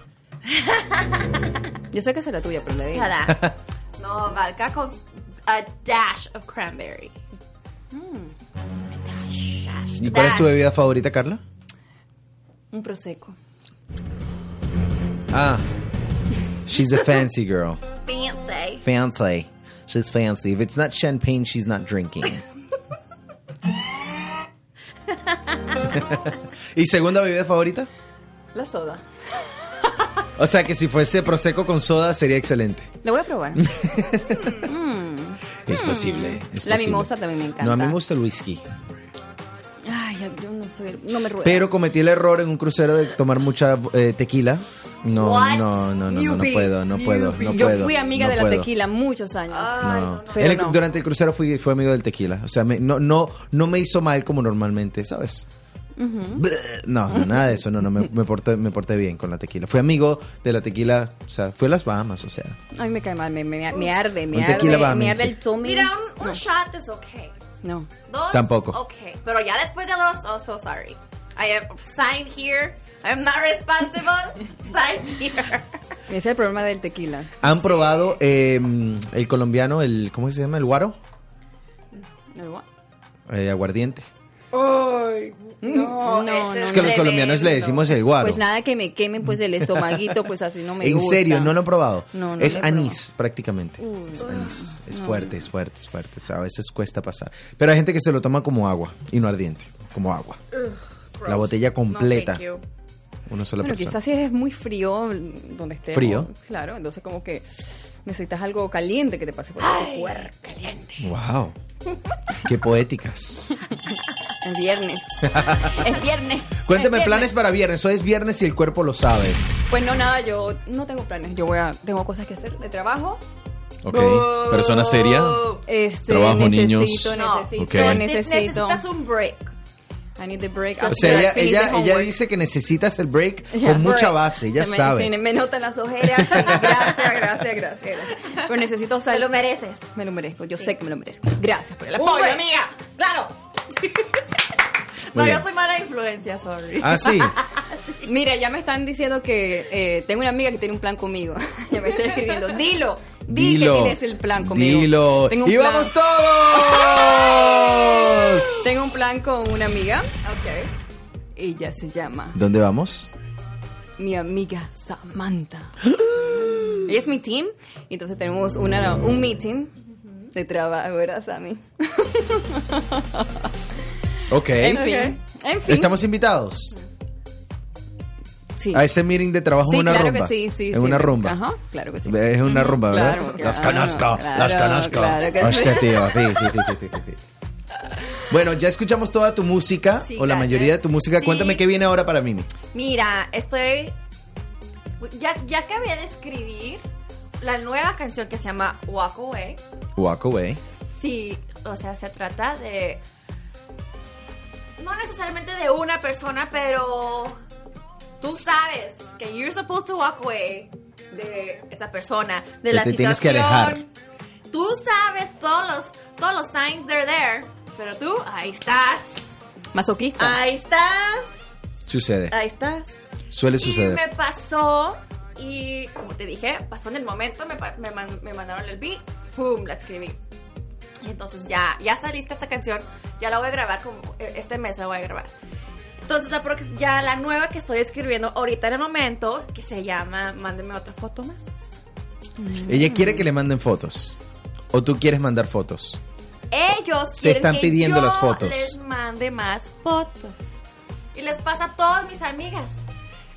Yo sé que será tuya, pero le digo. (laughs) No, vodka con a dash of cranberry. Dash, ¿Y cuál es tu bebida favorita, Carla? Un prosecco. Ah. She's a fancy girl. Fancy. Fancy. She's fancy. If it's not champagne, she's not drinking. (laughs) ¿Y segunda bebida favorita? La soda. O sea que si fuese prosecco con soda sería excelente. Lo voy a probar. (laughs) Es posible. es La posible. mimosa también me encanta. No, a mí me gusta el whisky. Ay, yo no soy, no me rueda. Pero cometí el error en un crucero de tomar mucha eh, tequila. No, What? no, no, no, no, puedo, no puedo, no yo puedo. fui amiga no de la puedo. tequila muchos años. Ay, No. no, no. Pero En el- no. Durante el crucero fui, fui amigo del tequila. O sea, me- no, no, no me hizo mal como normalmente, ¿sabes? No, no, nada de eso. No, no, me, me, porté, me porté bien con la tequila. Fui amigo de la tequila, o sea, fui a las Bahamas, o sea. A mí me cae mal, me, me, me arde, me Un arde, tequila me arde el tummy. Mira, un, un shot es okay. No. Dos. Tampoco. Okay. Pero ya después de dos, oh, so sorry. I am signed here. I'm not responsible. (laughs) Signed here. Ese es el problema del tequila. ¿Han probado eh, el colombiano, el, ¿cómo se llama? ¿El guaro? No, Eh, aguardiente. Ay, no, No, ese Es que los colombianos le decimos el guaro. Pues nada, que me quemen pues el (laughs) estomaguito, pues así no me en gusta. serio, no lo he probado. No, no es lo he probado. anís, prácticamente. es anís. Es fuerte, es fuerte, es fuerte. O sea, a veces cuesta pasar. Pero hay gente que se lo toma como agua y no ardiente, como agua. La botella completa. una sola Bueno, persona. quizás si es muy frío donde esté. ¿Frío? Claro, entonces como que necesitas algo caliente que te pase por Ay, cuerpo. caliente. Wow. Qué poéticas. Es viernes. es viernes. Cuénteme Es viernes. planes para viernes. Hoy es viernes y el cuerpo lo sabe. Pues no, nada, yo no tengo planes. Yo voy a, tengo cosas que hacer de trabajo. Ok. Persona seria. Este, Trabajo, necesito, niños. necesito, Ok. necesito. Necesitas un break. I need the break. O sea, after ella, ella, the ella homework. dice que necesitas el break (laughs) con mucha base, ella Se me, sabe. sí, me notan las ojeras. (laughs) gracias, gracias, gracias, gracias. Pero necesito sal. lo mereces. Me lo merezco, yo sé que me lo merezco. Gracias por el apoyo, amiga. Claro. (laughs) Muy no, bien. yo soy mala influencia, sorry. Ah, sí. Mira, ya me están diciendo que eh, tengo una amiga que tiene un plan conmigo. ya me está escribiendo. Dilo, di Dilo. que tienes el plan conmigo. Dilo. Tengo un ¡Y plan. vamos todos! (laughs) Tengo un plan con una amiga. Ok. Ella se llama ¿Dónde vamos? mi amiga Samantha. (gasps) Ella es mi team. Y entonces tenemos una, un meeting de trabajo, ¿verdad, Sammy? Ok. (laughs) En fin. En fin. ¿Estamos invitados? Sí. A ese meeting de trabajo Sí, en una claro rumba. que sí, sí. En sí, una rumba. Ajá, claro que sí. Es una rumba, ¿verdad? claro, Las claro, conozco, claro, las conozco. claro que sí. Hostia, tío, (laughs) sí, sí, sí, sí, sí, sí. Bueno, ya escuchamos toda tu música, Sí, o la mayoría de tu música. Sí. Cuéntame qué viene ahora para Mimi. Mira, estoy. Ya, ya acabé de escribir la nueva canción que se llama Walk Away. Walk Away. Sí, o sea, se trata de. No necesariamente de una persona, pero. Tú sabes que you're supposed to walk away de esa persona, de Que la te situación. tienes que alejar. Tú sabes todos los, todos los signs, they're there. Pero tú, ahí estás. Masoquista. Ahí estás. Sucede. Ahí estás. Suele Y suceder. me pasó, y como te dije, pasó en el momento, me, me, me mandaron el beat, ¡pum! La escribí. Y entonces ya, ya está lista esta canción, ya la voy a grabar, como eh, este mes la voy a grabar. Entonces la ya la nueva que estoy escribiendo ahorita en el momento, que se llama Mándeme otra foto más. Ella quiere que le manden fotos. O tú quieres mandar fotos. Ellos Te quieren están que pidiendo yo las fotos. les mande más fotos. Y les pasa a todas mis amigas.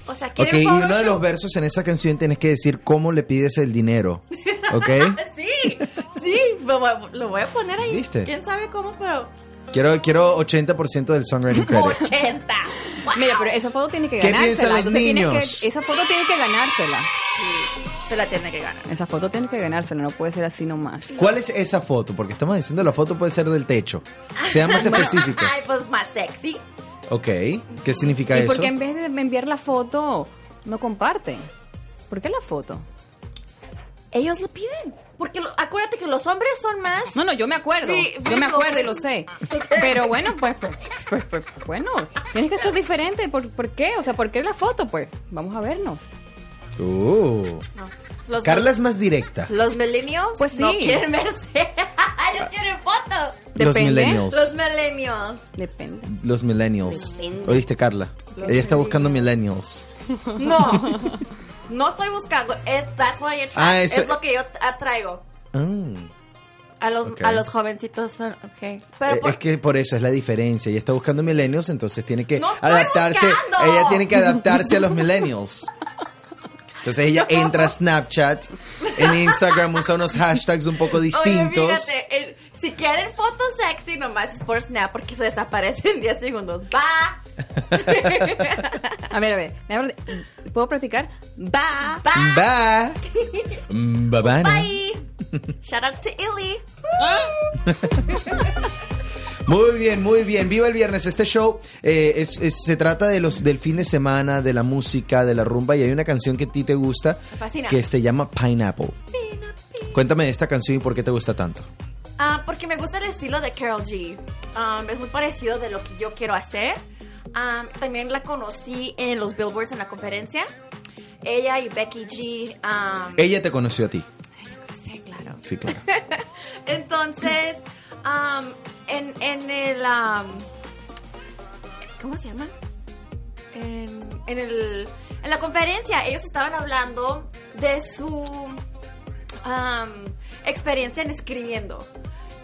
O sea, quieren y uno de los versos en esa canción tienes que decir cómo le pides el dinero. (laughs) ¿Ok? Sí, sí, lo voy a poner ahí. ¿Viste? ¿Quién sabe cómo? Pero quiero, quiero 80% del songwriting credit. 80. Wow. Mira, pero esa foto tiene que ¿Qué ganársela. piensan los entonces tiene niños? que- esa foto tiene que ganársela. Sí, se la tiene que ganar. Esa foto tiene que ganársela, no puede ser así nomás. ¿Cuál es esa foto? Porque estamos diciendo la foto puede ser del techo. Sean más (laughs) Bueno, específicos. Ay, pues más sexy. Ok. ¿Qué significa ¿Y eso? por qué en vez de enviar la foto, no comparte? ¿Por qué la foto? Ellos lo piden. Porque lo- acuérdate que los hombres son más. No, no, yo me acuerdo. Sí, yo me acuerdo y pues- lo sé. (laughs) Pero bueno, pues, pues, pues, pues, bueno, tienes que ser diferente. ¿Por, por qué? O sea, ¿por qué la foto? Pues, vamos a vernos. Uh. No. Los, Carla es más directa. los millennials Pues sí. no quieren verse. (laughs) Ellos quieren fotos. Los Depende. millennials. Los millennials. Depende. Los millennials. Depende. ¿Oíste, Carla? Los Ella está buscando millennials. No. (laughs) No estoy buscando. Es, that's what I. Ah, eso- Es lo que yo atraigo. Ah. A los, a los jovencitos. Pero Eh, por- Es que por eso es la diferencia. Ella está buscando millennials, entonces tiene que ¡No estoy adaptarse. buscando! Ella tiene que adaptarse a los millennials. Entonces ella (laughs) entra a Snapchat, en Instagram usa unos hashtags un poco distintos. Oye, fíjate, si quieren fotos sexy, nomás es por Snap porque se desaparece en 10 segundos. Va. (laughs) A ver, a ver. ¿Puedo practicar? Va. Va. (laughs) Bye. Bye bye. Bye. Shoutouts to Illy. (laughs) Muy bien, muy bien. Viva el viernes. Este show eh, es, es- se trata de los del fin de semana, de la música, de la rumba y hay una canción que a ti te gusta que se llama Pineapple. Cuéntame de esta canción y por qué te gusta tanto. Ah, porque me gusta el estilo de Carol G. Um, es muy parecido de lo que yo quiero hacer. Um, también la conocí en los Billboards en la conferencia. Ella y Becky G. um, Ella te conoció a ti. sí, claro. Sí, claro. (laughs) Entonces, um, en, en el... um, ¿Cómo se llama? En, en el, en la conferencia ellos estaban hablando de su um, experiencia en escribiendo.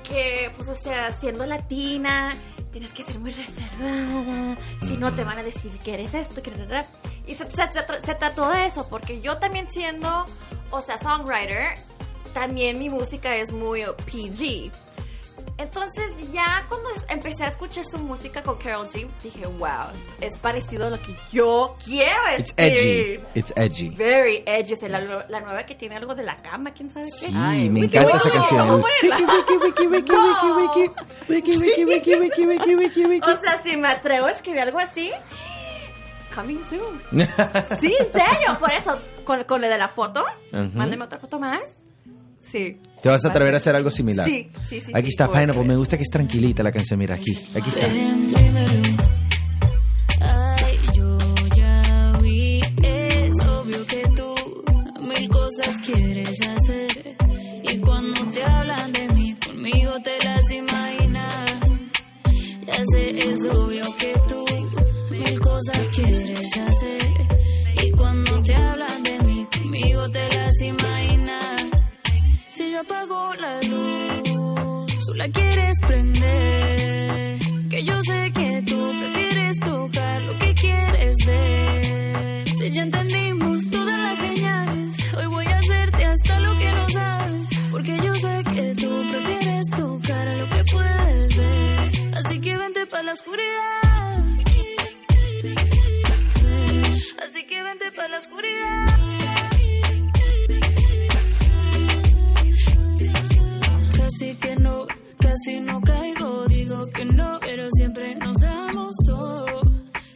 Que, pues, o sea, siendo latina, tienes que ser muy reservada. Si no, te van a decir que eres esto, que... Y se, se, se- se trató de eso, porque yo también siendo, o sea, songwriter, también mi música es muy PG. Entonces ya cuando empecé a escuchar su música con Carol G, dije, wow, es parecido a lo que yo quiero It's edgy. It's edgy. Very edgy. O sea, la, nue- la nueva que tiene algo de la cama, quién sabe qué. Sí, me encanta esa canción. ¿Cómo O sea, si me atrevo a escribir algo así, coming soon. (laughs) Sí, en serio. Por eso, con, con lo de la foto, Ujú. mándeme otra foto más. Sí. ¿Te vas a atrever a hacer algo similar? Sí, sí, sí. Aquí sí, está Pineapple. atrever. Me gusta que es tranquilita la canción. Mira, aquí. Aquí está. Ay, yo ya vi, es obvio que tú mil cosas quieres hacer. Y cuando te hablan de mí, conmigo te las imaginas. Ya sé, es obvio que tú mil cosas quieres Apago la luz, tú la quieres prender. Que yo sé que tú prefieres tocar lo que quieres ver. Si ya entendimos todas las señales, hoy voy a hacerte hasta lo que no sabes. Porque yo sé que tú prefieres tocar lo que puedes ver. Así que vente para la oscuridad. Así que vente para la oscuridad. Que no, casi no caigo, digo que no, pero siempre nos damos todo.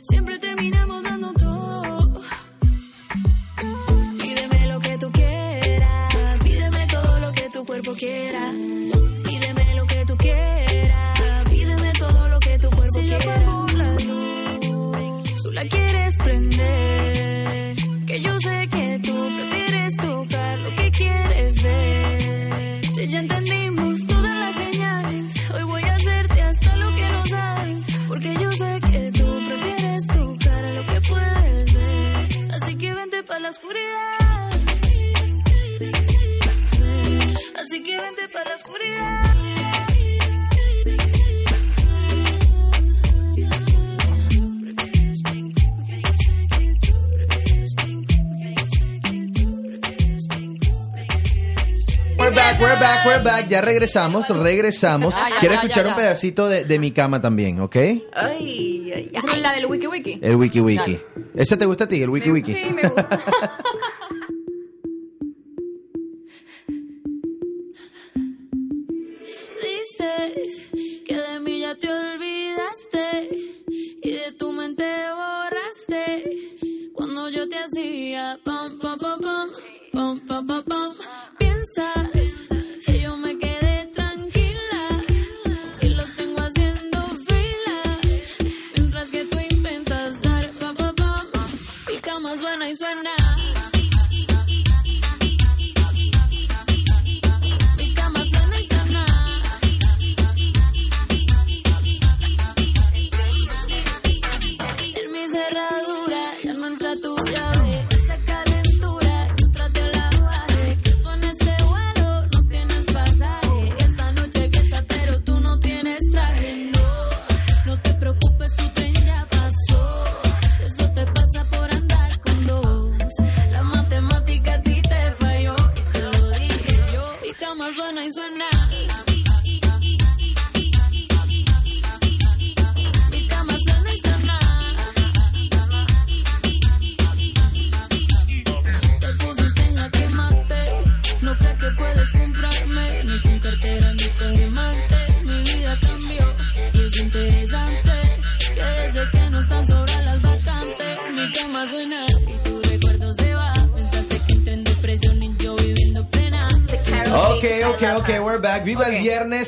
Siempre terminamos dando todo. Pídeme lo que tú quieras, pídeme todo lo que tu cuerpo quiera. We're back, we're back. Ya regresamos, regresamos. Ah, ya, Quiero ya, escuchar ya, un pedacito de, de mi cama también, ¿ok? Ay, ay, es la del wiki wiki. El wiki wiki. ¿Ese te gusta a ti, el wiki wiki? Sí, me gusta. (laughs)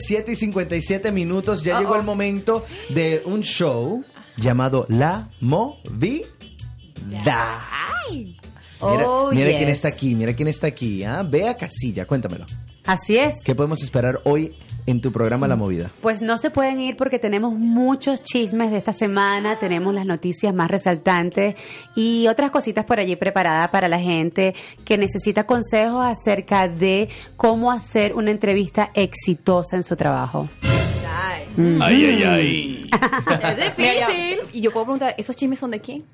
7 y 57 minutos. Ya llegó el momento de un show llamado La Movida. Ay. Mira, Oh, mira yes. quién está aquí, mira quién está aquí. ¿ah? Bea Casilla, cuéntamelo. Así es. ¿Qué podemos esperar hoy en tu programa La Movida? Pues no se pueden ir porque tenemos muchos chismes de esta semana, tenemos las noticias más resaltantes y otras cositas por allí preparadas para la gente que necesita consejos acerca de cómo hacer una entrevista exitosa en su trabajo. Ay. Ay, ay, ay. (laughs) Es difícil. Y yo puedo preguntar, ¿esos chismes son de quién?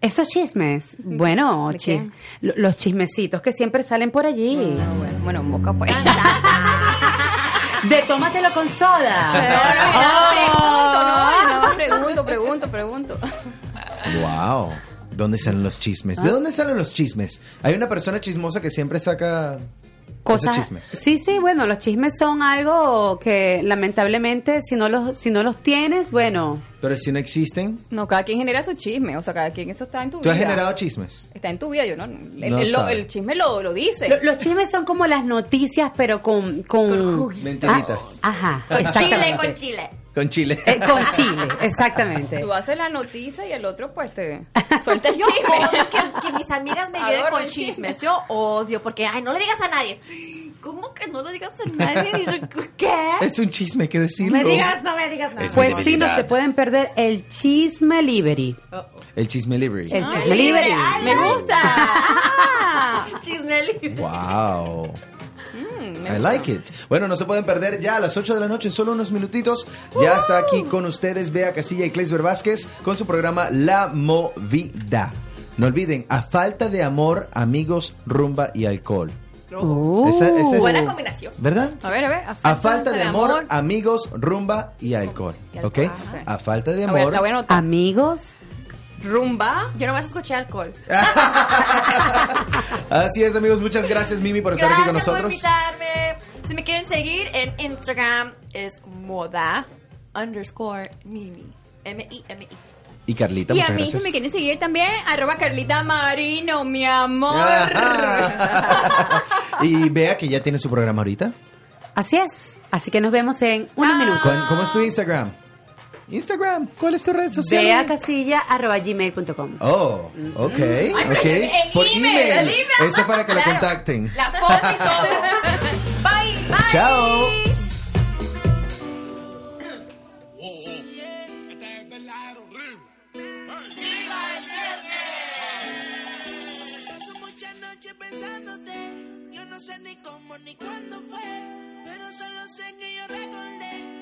Esos chismes, bueno, los chismecitos que siempre salen por allí. Ah, bueno, bueno, boca pues. (laughs) De tómatelo con soda. Pregunto, no, nada más pregunto, pregunto, pregunto. Wow. ¿Dónde salen los chismes? ¿De dónde salen los chismes? Hay una persona chismosa que siempre saca Cosas, esos chismes. sí, sí, bueno, los chismes son algo que lamentablemente si no los si no los tienes, bueno, Pero si no existen, No, cada quien genera su chisme, o sea, cada quien eso está en tu tú vida. has generado chismes. Está en tu vida, yo no. El, No el- lo- sabe. el chisme lo, lo dice. lo- los chismes son como las noticias pero con con, Mentiritas. Ah, ajá, (laughs) Con chile, con chile. Con chile. Eh, con chile, exactamente. Tú haces la noticia y el otro pues te (laughs) suelta el Yo chisme. odio que, que mis amigas me (laughs) vienen Adoro con el chisme. chismes. Yo odio porque, ay, no le digas a nadie. ¿Cómo que no lo digas a nadie? (laughs) ¿Qué? Es un chisme, hay que No decirlo. me digas, no me digas nada. Es Pues sí, no se pueden perder el chisme livery. El chisme libre. El chisme libre. ay, Me gusta. Ah. Chisme libre. Wow. Mm, I like it. Bueno, no se pueden perder ya a las 8 de la noche, en solo unos minutitos. Ya está aquí con ustedes Bea Casilla y Kleisber Vázquez con su programa La Movida. No olviden, a falta de amor, amigos, rumba y alcohol. Uh. Esa- esa es- Buena combinación. ¿Verdad? A ver, a ver. A falta de amor, amigos, rumba y alcohol. Y ¿Ok? alcohol, ok. A falta de amor. Amigos, Rumba. Yo nomás escuché alcohol. (laughs) Así es, amigos. Muchas gracias, Mimi, por estar aquí con Gracias por nosotros. invitarme. Si me quieren seguir en Instagram es moda underscore mimi. M-I-M-I. Y Carlita, Y a mí, gracias. si me quieren seguir también, arroba Carlita Marino, mi amor. (laughs) y vea que ya tiene su programa ahorita. así es. Así que nos vemos en unos minutos. ¿Cuál- ¿Cómo es tu Instagram? Instagram, ¿cuál es tu red social? beacasilla.gmail.com Oh, ok, pero ok. el- el Por email, email. el email. Eso es para que la Claro. contacten. La foto y todo. (laughs) Bye. Chao. Pensándote. Yo no sé ni cómo ni cuándo fue. Pero solo sé que yo recordé